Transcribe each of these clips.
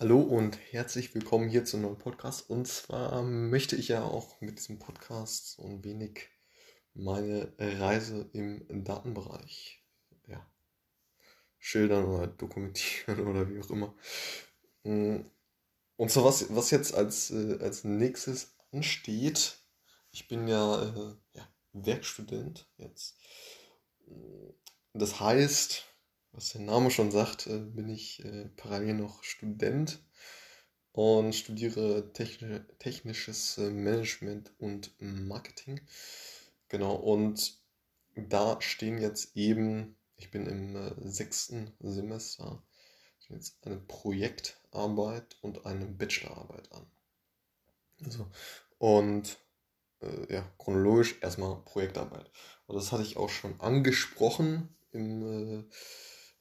Hallo und herzlich willkommen hier zu einem neuen Podcast. Und zwar möchte ich ja auch mit diesem Podcast so ein wenig meine Reise im Datenbereich ja, schildern oder dokumentieren oder wie auch immer. Und zwar was, was jetzt als, äh, als nächstes ansteht. Ich bin ja, äh, ja Werkstudent jetzt. Das heißt, was der Name schon sagt, äh, bin ich äh, parallel noch Student und studiere technisches äh, Management und Marketing. Genau, und da stehen jetzt eben, ich bin im sechsten Semester, jetzt eine Projektarbeit und eine Bachelorarbeit an. Also, und äh, ja, chronologisch erstmal Projektarbeit. Und das hatte ich auch schon angesprochen im, äh,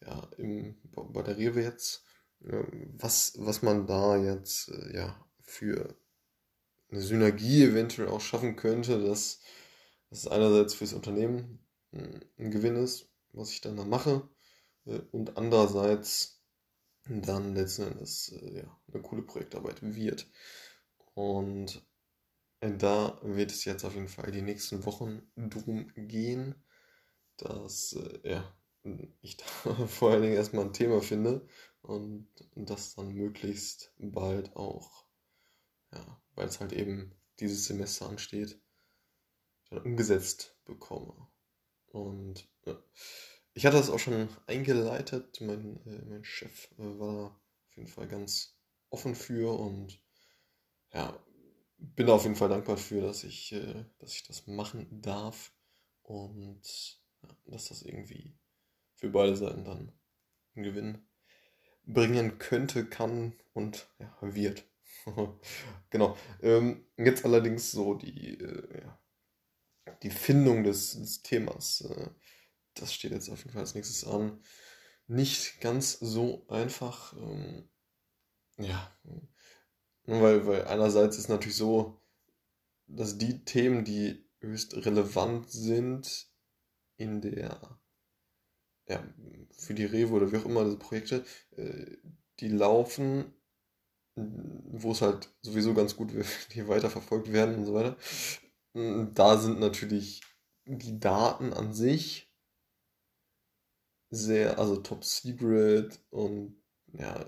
ja, im, bei der Rewe jetzt, äh, was, was man da jetzt äh, ja, für eine Synergie eventuell auch schaffen könnte, dass das einerseits fürs Unternehmen hm, ein Gewinn ist, was ich dann da mache, äh, und andererseits dann letzten Endes äh, ja, eine coole Projektarbeit wird. Und da wird es jetzt auf jeden Fall die nächsten Wochen drum gehen, dass ja, ich da vor allen Dingen erstmal ein Thema finde und das dann möglichst bald auch, ja, weil es halt eben dieses Semester ansteht, dann umgesetzt bekomme. Und ja, ich hatte das auch schon eingeleitet, mein, äh, mein Chef äh, war auf jeden Fall ganz offen für und ja, bin da auf jeden Fall dankbar für, dass ich, äh, dass ich das machen darf und ja, dass das irgendwie für beide Seiten dann einen Gewinn bringen könnte, kann und ja, wird. genau. Ähm, jetzt allerdings so die, äh, ja, die Findung des, des Themas. Äh, das steht jetzt auf jeden Fall als nächstes an. Nicht ganz so einfach. Ähm, ja, weil, weil einerseits ist natürlich so, dass die Themen, die höchst relevant sind in der, ja, für die Rewe oder wie auch immer, diese Projekte, äh, die laufen, wo es halt sowieso ganz gut wird, die weiterverfolgt werden und so weiter. Da sind natürlich die Daten an sich sehr, also top secret und ja,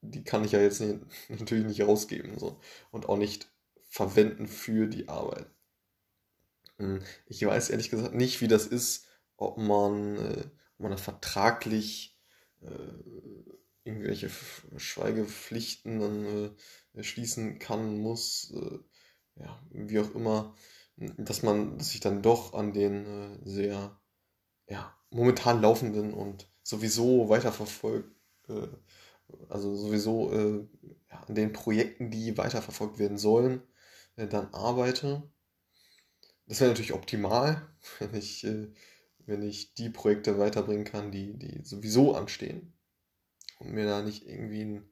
die kann ich ja jetzt nicht, natürlich nicht rausgeben so. und auch nicht verwenden für die Arbeit. Hm, ich weiß ehrlich gesagt nicht, wie das ist, ob man, äh, man das vertraglich äh, irgendwelche Schweigepflichten dann äh, schließen kann, muss, äh, ja, wie auch immer, dass man, dass ich dann doch an den äh, sehr, ja, momentan laufenden und sowieso weiterverfolgt äh, also sowieso äh, ja, an den Projekten, die weiterverfolgt werden sollen, dann arbeite. Das wäre natürlich optimal, wenn ich, wenn ich die Projekte weiterbringen kann, die, die sowieso anstehen. Und mir da nicht irgendwie ein,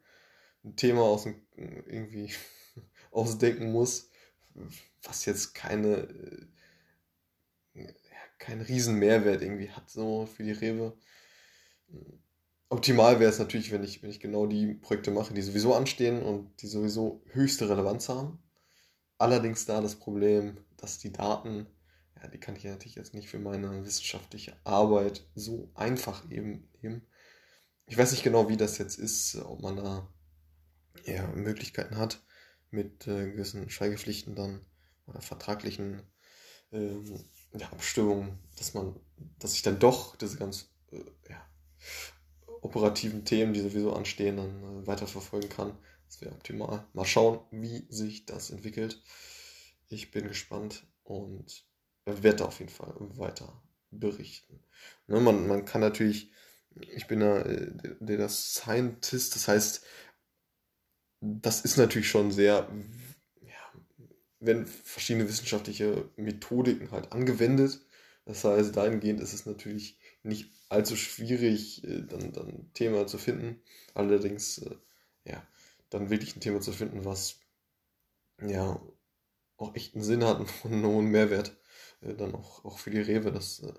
ein Thema aus dem, irgendwie ausdenken muss, was jetzt keine, äh, keinen riesen Mehrwert irgendwie hat, so für die Rewe optimal wäre es natürlich, wenn ich, wenn ich genau die Projekte mache, die sowieso anstehen und die sowieso höchste Relevanz haben. Allerdings da das Problem, dass die Daten, ja, die kann ich natürlich jetzt nicht für meine wissenschaftliche Arbeit so einfach eben nehmen. Ich weiß nicht genau, wie das jetzt ist, ob man da ja, Möglichkeiten hat, mit äh, gewissen Schweigepflichten dann oder vertraglichen ähm, ja, Abstimmungen, dass man, dass ich dann doch diese ganz äh, ja, operativen Themen, die sowieso anstehen, dann äh, weiterverfolgen kann. Das wäre optimal. Mal schauen, wie sich das entwickelt. Ich bin gespannt und werde auf jeden Fall weiter berichten. Ne, man, man kann natürlich, ich bin ja äh, der, der Scientist, das heißt, das ist natürlich schon sehr, ja, wenn verschiedene wissenschaftliche Methodiken halt angewendet. Das heißt, dahingehend ist es natürlich nicht allzu schwierig, äh, dann, dann Thema zu finden. Allerdings, äh, ja, dann wirklich ein Thema zu finden, was ja auch echt einen Sinn hat und einen hohen Mehrwert, äh, dann auch, auch für die Rewe. Das äh,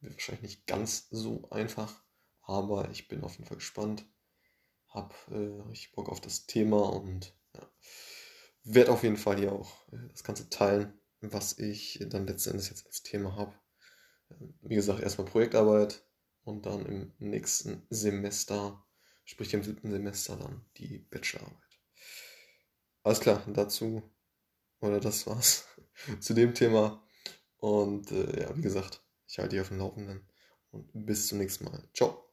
wird wahrscheinlich nicht ganz so einfach, aber ich bin auf jeden Fall gespannt. habe äh, richtig Bock auf das Thema und ja, werde auf jeden Fall hier auch äh, das Ganze teilen, was ich dann letzten Endes jetzt als Thema habe. Wie gesagt, erstmal Projektarbeit und dann im nächsten Semester, sprich im siebten Semester, dann die Bachelorarbeit. Alles klar, dazu, oder das war's zu dem Thema. Und äh, ja, wie gesagt, ich halte dich auf dem Laufenden und bis zum nächsten Mal. Ciao.